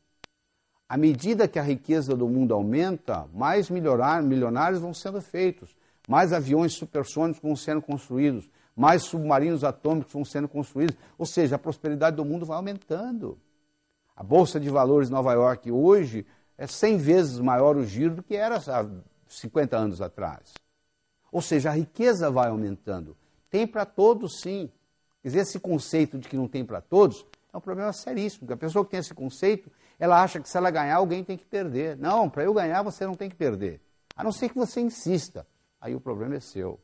À medida que a riqueza do mundo aumenta, mais milionários vão sendo feitos, mais aviões supersônicos vão sendo construídos, mais submarinos atômicos vão sendo construídos, ou seja, a prosperidade do mundo vai aumentando. A Bolsa de Valores de Nova York hoje é 100 vezes maior o giro do que era há 50 anos atrás. Ou seja, a riqueza vai aumentando. Tem para todos, sim. Quer dizer, esse conceito de que não tem para todos é um problema seríssimo. Porque a pessoa que tem esse conceito, ela acha que se ela ganhar, alguém tem que perder. Não, para eu ganhar, você não tem que perder. A não ser que você insista. Aí o problema é seu.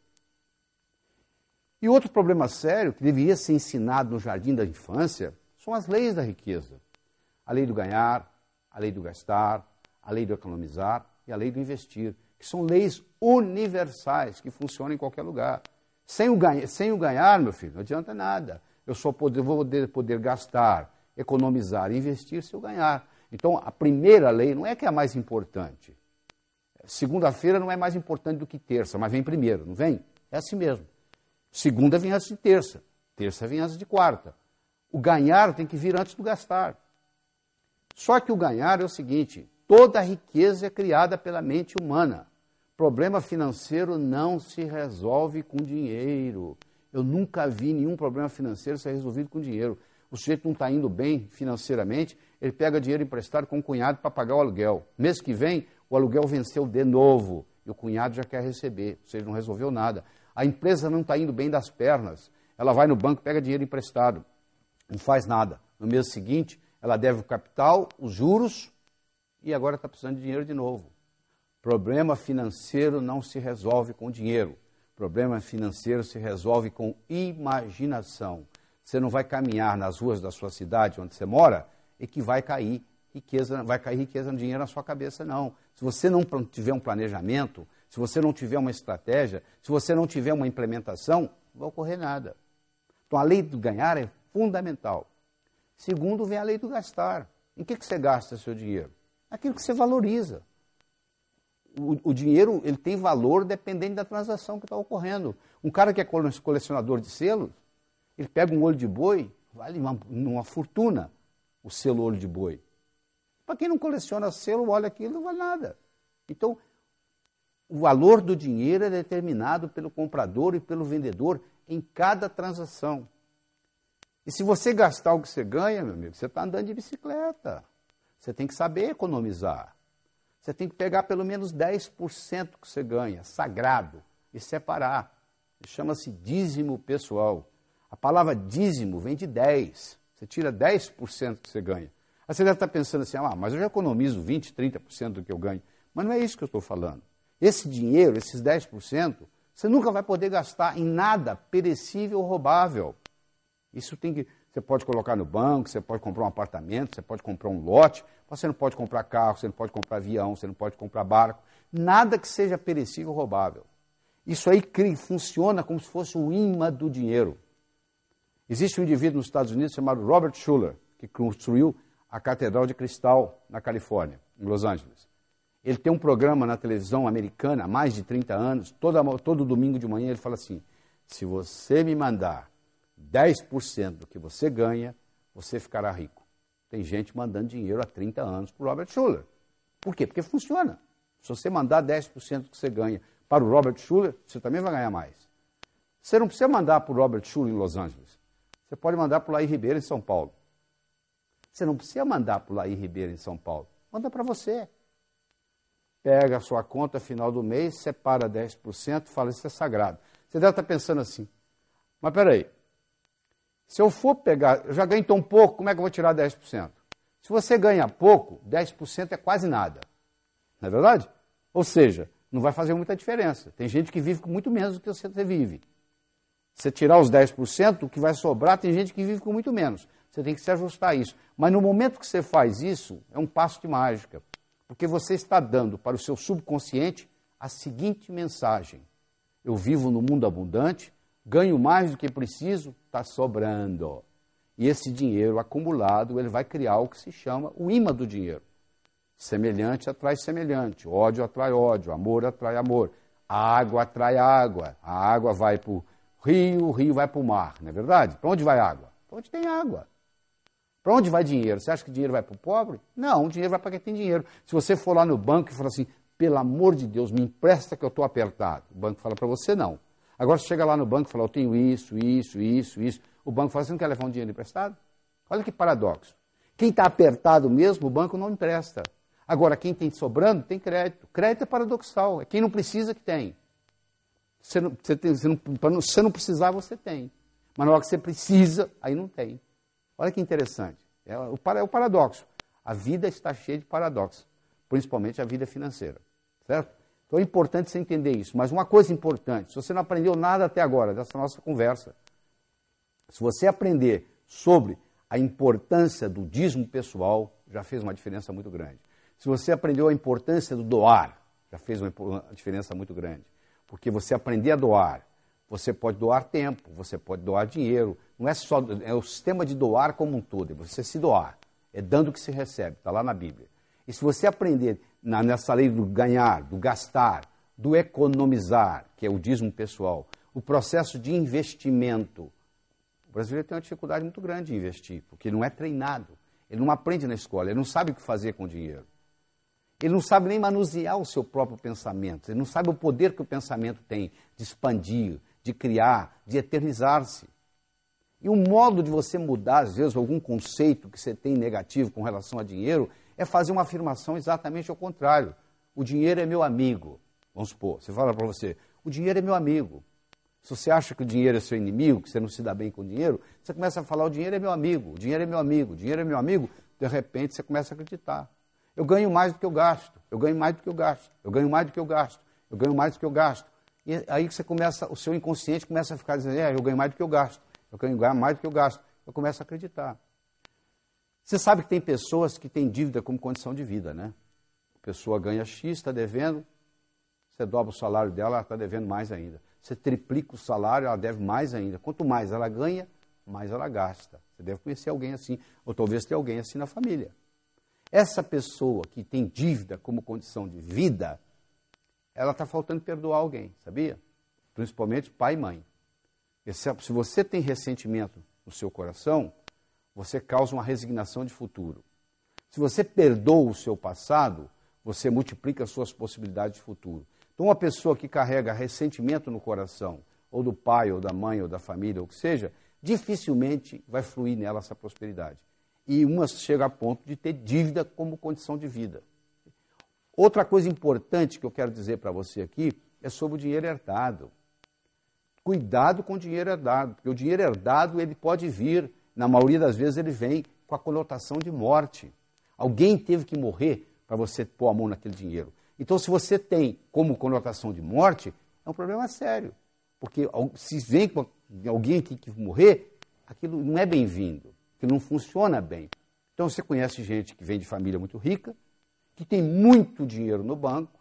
E outro problema sério, que deveria ser ensinado no jardim da infância, são as leis da riqueza. A lei do ganhar, a lei do gastar, a lei do economizar e a lei do investir que são leis universais que funcionam em qualquer lugar. Sem o, ganha, sem o ganhar, meu filho, não adianta nada. Eu só poder, vou poder, poder gastar, economizar, investir se eu ganhar. Então, a primeira lei não é que é a mais importante. Segunda-feira não é mais importante do que terça, mas vem primeiro, não vem? É assim mesmo. Segunda vem antes de terça, terça vem antes de quarta. O ganhar tem que vir antes do gastar. Só que o ganhar é o seguinte: toda a riqueza é criada pela mente humana. Problema financeiro não se resolve com dinheiro. Eu nunca vi nenhum problema financeiro ser resolvido com dinheiro. O sujeito não está indo bem financeiramente, ele pega dinheiro emprestado com o cunhado para pagar o aluguel. Mês que vem, o aluguel venceu de novo e o cunhado já quer receber, ou seja, não resolveu nada. A empresa não está indo bem das pernas, ela vai no banco, pega dinheiro emprestado, não faz nada. No mês seguinte, ela deve o capital, os juros e agora está precisando de dinheiro de novo. Problema financeiro não se resolve com dinheiro. Problema financeiro se resolve com imaginação. Você não vai caminhar nas ruas da sua cidade onde você mora e que vai cair riqueza, vai cair riqueza no dinheiro na sua cabeça, não. Se você não tiver um planejamento, se você não tiver uma estratégia, se você não tiver uma implementação, não vai ocorrer nada. Então a lei do ganhar é fundamental. Segundo, vem a lei do gastar. Em que, que você gasta seu dinheiro? Aquilo que você valoriza o, o, dinheiro ele tem valor dependendo da transação que está ocorrendo. Um cara que é colecionador de selos, ele pega um olho de boi, vale uma, uma fortuna o selo olho de boi. Para quem não coleciona selo, olha aquilo, não vale nada. Então, o valor do dinheiro é determinado pelo comprador e pelo vendedor em cada transação. E se você gastar o que você ganha, meu amigo, você está andando de bicicleta. Você tem que saber economizar. Você tem que pegar pelo menos 10% que você ganha, sagrado, e separar. Chama-se dízimo pessoal. A palavra dízimo vem de 10. Você tira 10% que você ganha. Aí você deve estar pensando assim, ah, mas eu já economizo 20%, 30% do que eu ganho. Mas não é isso que eu estou falando. Esse dinheiro, esses 10%, você nunca vai poder gastar em nada perecível ou roubável. Isso tem que. Você pode colocar no banco, você pode comprar um apartamento, você pode comprar um lote, você não pode comprar carro, você não pode comprar avião, você não pode comprar barco, nada que seja perecível ou roubável. Isso aí funciona como se fosse o imã do dinheiro. Existe um indivíduo nos Estados Unidos chamado Robert Schuller, que construiu a Catedral de Cristal na Califórnia, em Los Angeles. Ele tem um programa na televisão americana há mais de 30 anos, toda, todo domingo de manhã ele fala assim: se você me mandar 10% do que você ganha, você ficará rico. Tem gente mandando dinheiro há 30 anos para o Robert Schuller. Por quê? Porque funciona. Se você mandar 10% do que você ganha para o Robert Schuller, você também vai ganhar mais. Você não precisa mandar para o Robert Schuller em Los Angeles. Você pode mandar para o Laí Ribeiro em São Paulo. Você não precisa mandar para o Laí Ribeiro em São Paulo. Manda para você. Pega a sua conta final do mês, separa 10%, fala isso é sagrado. Você deve estar pensando assim, mas peraí, se eu for pegar, eu já ganho tão pouco, como é que eu vou tirar 10%? Se você ganha pouco, 10% é quase nada. Não é verdade? Ou seja, não vai fazer muita diferença. Tem gente que vive com muito menos do que você vive. Você tirar os 10%, o que vai sobrar, tem gente que vive com muito menos. Você tem que se ajustar a isso. Mas no momento que você faz isso, é um passo de mágica. Porque você está dando para o seu subconsciente a seguinte mensagem: Eu vivo no mundo abundante, ganho mais do que preciso, está sobrando. E esse dinheiro acumulado, ele vai criar o que se chama o imã do dinheiro. Semelhante atrai semelhante, ódio atrai ódio, amor atrai amor, a água atrai água, a água vai para o rio, o rio vai para o mar, não é verdade? Para onde vai água? Para onde tem água. Para onde vai dinheiro? Você acha que dinheiro vai para o pobre? Não, o dinheiro vai para quem tem dinheiro. Se você for lá no banco e falar assim, pelo amor de Deus, me empresta que eu estou apertado. O banco fala para você, não. Agora, você chega lá no banco e fala, eu tenho isso, isso, isso, isso. O banco fala, você não quer levar um dinheiro emprestado? Olha que paradoxo. Quem está apertado mesmo, o banco não empresta. Agora, quem tem sobrando, tem crédito. Crédito é paradoxal. É quem não precisa que tem. Você não, você, tem, você, não, você não precisar, você tem. Mas na hora que você precisa, aí não tem. Olha que interessante. É o, é o paradoxo. A vida está cheia de paradoxos, principalmente a vida financeira. Certo? Então é importante você entender isso. Mas uma coisa importante: se você não aprendeu nada até agora dessa nossa conversa, se você aprender sobre a importância do dízimo pessoal, já fez uma diferença muito grande. Se você aprendeu a importância do doar, já fez uma diferença muito grande. Porque você aprender a doar, você pode doar tempo, você pode doar dinheiro. Não é só é o sistema de doar como um todo, é você se doar. É dando que se recebe, está lá na Bíblia. E se você aprender na, nessa lei do ganhar, do gastar, do economizar, que é o dízimo pessoal, o processo de investimento, o brasileiro tem uma dificuldade muito grande em investir, porque não é treinado. Ele não aprende na escola, ele não sabe o que fazer com o dinheiro. Ele não sabe nem manusear o seu próprio pensamento, ele não sabe o poder que o pensamento tem de expandir, de criar, de eternizar-se. E o modo de você mudar, às vezes, algum conceito que você tem negativo com relação a dinheiro é fazer uma afirmação exatamente ao contrário. O dinheiro é meu amigo. Vamos supor, você fala para você, o dinheiro é meu amigo. Se você acha que o dinheiro é seu inimigo, que você não se dá bem com o dinheiro, você começa a falar: o dinheiro é meu amigo, o dinheiro é meu amigo, o dinheiro é meu amigo. De repente você começa a acreditar. Eu ganho mais do que eu gasto, eu ganho mais do que eu gasto, eu ganho mais do que eu gasto, eu ganho mais do que eu gasto. E aí você começa, o seu inconsciente começa a ficar dizendo: é, eu ganho mais do que eu gasto, eu ganho mais do que eu gasto. Eu começo a acreditar. Você sabe que tem pessoas que têm dívida como condição de vida, né? A pessoa ganha X, está devendo, você dobra o salário dela, ela está devendo mais ainda. Você triplica o salário, ela deve mais ainda. Quanto mais ela ganha, mais ela gasta. Você deve conhecer alguém assim, ou talvez ter alguém assim na família. Essa pessoa que tem dívida como condição de vida, ela está faltando perdoar alguém, sabia? Principalmente pai e mãe. Se você tem ressentimento no seu coração, você causa uma resignação de futuro. Se você perdoa o seu passado, você multiplica as suas possibilidades de futuro. Então, uma pessoa que carrega ressentimento no coração, ou do pai, ou da mãe, ou da família, ou o que seja, dificilmente vai fluir nela essa prosperidade. E uma chega a ponto de ter dívida como condição de vida. Outra coisa importante que eu quero dizer para você aqui é sobre o dinheiro herdado. Cuidado com o dinheiro herdado, porque o dinheiro herdado ele pode vir, na maioria das vezes ele vem com a conotação de morte. Alguém teve que morrer para você pôr a mão naquele dinheiro. Então, se você tem como conotação de morte, é um problema sério. Porque se vem com alguém que, que morrer, aquilo não é bem-vindo, que não funciona bem. Então, você conhece gente que vem de família muito rica, que tem muito dinheiro no banco,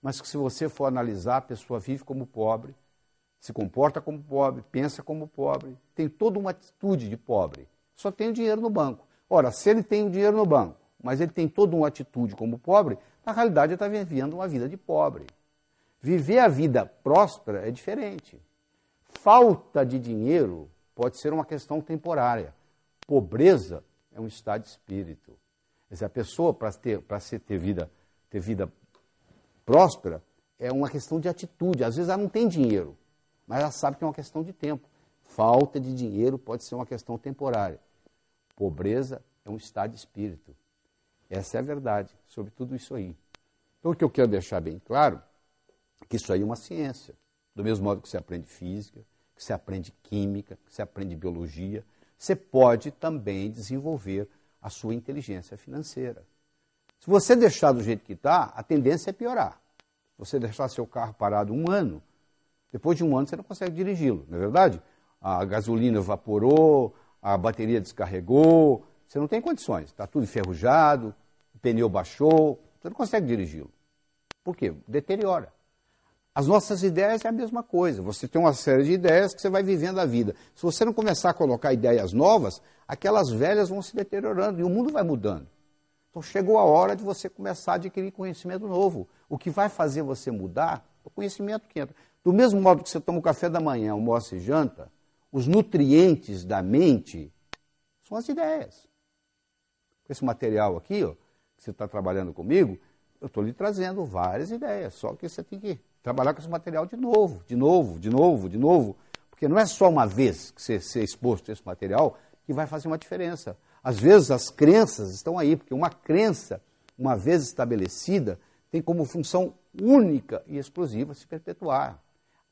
mas que se você for analisar, a pessoa vive como pobre, se comporta como pobre, pensa como pobre, tem toda uma atitude de pobre, só tem o dinheiro no banco. Ora, se ele tem o dinheiro no banco, mas ele tem toda uma atitude como pobre, na realidade, ele está vivendo uma vida de pobre. Viver a vida próspera é diferente. Falta de dinheiro pode ser uma questão temporária. Pobreza é um estado de espírito. Quer dizer, a pessoa, para ter, ter, vida, ter vida próspera, é uma questão de atitude. Às vezes ela não tem dinheiro, mas ela sabe que é uma questão de tempo. Falta de dinheiro pode ser uma questão temporária. Pobreza é um estado de espírito. Essa é a verdade sobre tudo isso aí. Então, o que eu quero deixar bem claro é que isso aí é uma ciência. Do mesmo modo que você aprende física, que você aprende química, que você aprende biologia, você pode também desenvolver a sua inteligência financeira. Se você deixar do jeito que está, a tendência é piorar. Se você deixar seu carro parado um ano, depois de um ano você não consegue dirigi-lo, não é verdade? A gasolina evaporou, a bateria descarregou, você não tem condições, está tudo enferrujado, o pneu baixou, você não consegue dirigi-lo. Por quê? Deteriora. As nossas ideias é a mesma coisa. Você tem uma série de ideias que você vai vivendo a vida. Se você não começar a colocar ideias novas, aquelas velhas vão se deteriorando e o mundo vai mudando. Então chegou a hora de você começar a adquirir conhecimento novo. O que vai fazer você mudar é o conhecimento que entra. Do mesmo modo que você toma o café da manhã, almoça e janta, os nutrientes da mente são as ideias. Esse material aqui, ó, que você está trabalhando comigo, eu estou lhe trazendo várias ideias, só que você tem que trabalhar com esse material de novo, de novo, de novo, de novo, porque não é só uma vez que você ser exposto a esse material que vai fazer uma diferença. Às vezes as crenças estão aí, porque uma crença, uma vez estabelecida, tem como função única e exclusiva se perpetuar.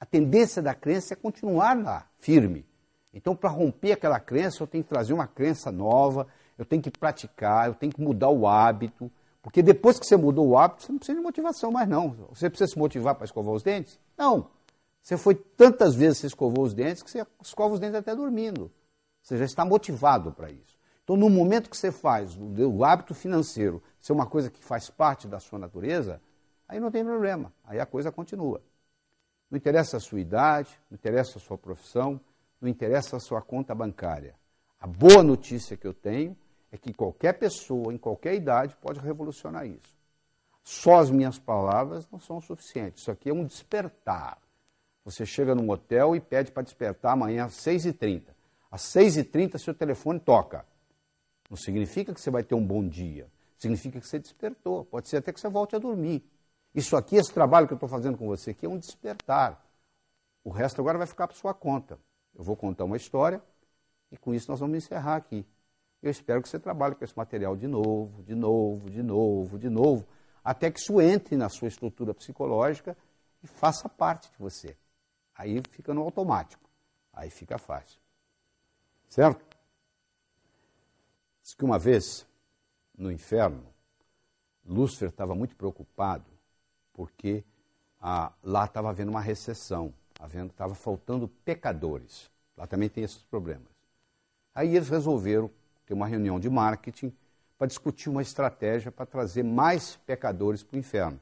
A tendência da crença é continuar lá, firme. Então, para romper aquela crença, eu tenho que trazer uma crença nova, eu tenho que praticar, eu tenho que mudar o hábito, porque depois que você mudou o hábito, você não precisa de motivação mais não. Você precisa se motivar para escovar os dentes? Não. Você foi tantas vezes que escovou os dentes que você escova os dentes até dormindo. Você já está motivado para isso. Então, no momento que você faz o, hábito financeiro ser uma coisa que faz parte da sua natureza, aí não tem problema. Aí a coisa continua. Não interessa a sua idade, não interessa a sua profissão, não interessa a sua conta bancária. A boa notícia que eu tenho é que qualquer pessoa, em qualquer idade, pode revolucionar isso. Só as minhas palavras não são suficientes. Isso aqui é um despertar. Você chega num hotel e pede para despertar amanhã às 6h30. Às 6h30 seu telefone toca. Não significa que você vai ter um bom dia. Significa que você despertou. Pode ser até que você volte a dormir. Isso aqui, esse trabalho que eu estou fazendo com você aqui, é um despertar. O resto agora vai ficar para sua conta. Eu vou contar uma história e com isso nós vamos encerrar aqui. Eu espero que você trabalhe com esse material de novo, de novo, de novo, de novo, até que isso entre na sua estrutura psicológica e faça parte de você. Aí fica no automático. Aí fica fácil. Certo? Diz que uma vez, no inferno, Lúcifer estava muito preocupado porque ah, lá estava havendo uma recessão, estava faltando pecadores. Lá também tem esses problemas. Aí eles resolveram ter uma reunião de marketing para discutir uma estratégia para trazer mais pecadores para o inferno.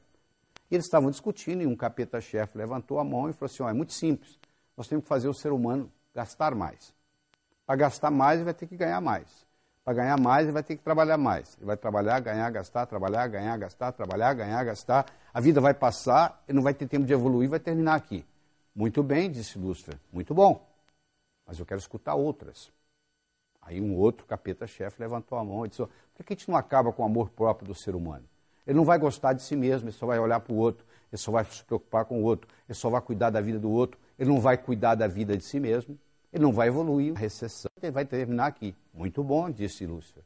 E eles estavam discutindo e um capeta-chefe levantou a mão e falou assim: oh, é muito simples, nós temos que fazer o ser humano gastar mais. Para gastar mais, ele vai ter que ganhar mais. Para ganhar mais, ele vai ter que trabalhar mais. Ele vai trabalhar, ganhar, gastar, trabalhar, ganhar, gastar, trabalhar, ganhar, gastar. A vida vai passar, ele não vai ter tempo de evoluir, vai terminar aqui. Muito bem, disse Lúcifer, muito bom. Mas eu quero escutar outras. Aí um outro capeta-chefe levantou a mão e disse: por que a gente não acaba com o amor próprio do ser humano? Ele não vai gostar de si mesmo, ele só vai olhar para o outro, ele só vai se preocupar com o outro, ele só vai cuidar da vida do outro, ele não vai cuidar da vida de si mesmo, ele não vai evoluir. A recessão ele vai terminar aqui. Muito bom, disse Lúcifer.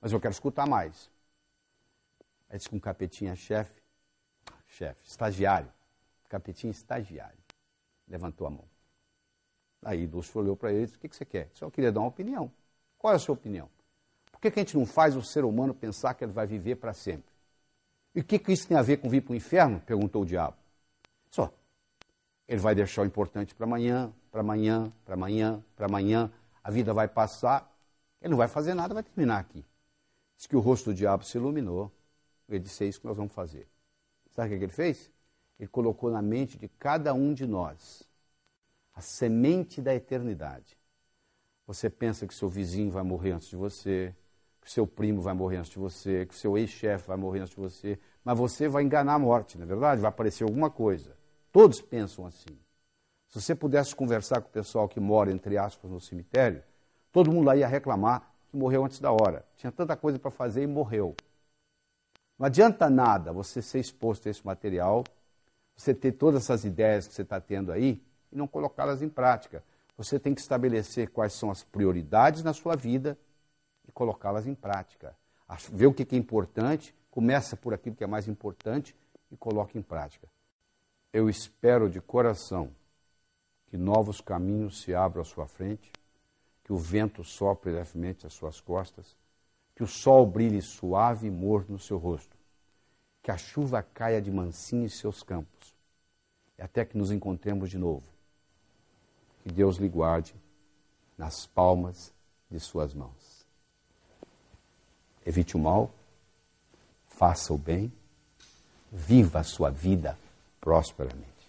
Mas eu quero escutar mais. Aí disse que um capetinha-chefe, chefe, estagiário, capetinha estagiário, levantou a mão. Aí Lúcifer olhou para ele e disse: O que, que você quer? Só queria dar uma opinião. Qual é a sua opinião? Por que, que a gente não faz o ser humano pensar que ele vai viver para sempre? E o que, que isso tem a ver com vir para o inferno? perguntou o diabo. Só. Ele vai deixar o importante para amanhã, para amanhã, para amanhã, para amanhã. A vida vai passar. Ele não vai fazer nada, vai terminar aqui. Diz que o rosto do diabo se iluminou. Ele disse: É isso que nós vamos fazer. Sabe o que, ele fez? Ele colocou na mente de cada um de nós a semente da eternidade. Você pensa que seu vizinho vai morrer antes de você, que seu primo vai morrer antes de você, que seu ex-chefe vai morrer antes de você, mas você vai enganar a morte, não é verdade? Vai aparecer alguma coisa. Todos pensam assim. Se você pudesse conversar com o pessoal que mora, entre aspas, no cemitério, todo mundo lá ia reclamar que morreu antes da hora. Tinha tanta coisa para fazer e morreu. Não adianta nada você ser exposto a esse material, você ter todas essas ideias que você está tendo aí e não colocá-las em prática. Você tem que estabelecer quais são as prioridades na sua vida e colocá-las em prática. Ver o que é importante, começa por aquilo que é mais importante e coloque em prática. Eu espero de coração que novos caminhos se abram à sua frente, que o vento sopre levemente às suas costas, que o sol brilhe suave e morno no seu rosto, que a chuva caia de mansinho em seus campos, até que nos encontremos de novo. Que Deus lhe guarde nas palmas de suas mãos. Evite o mal, faça o bem, viva a sua vida prosperamente.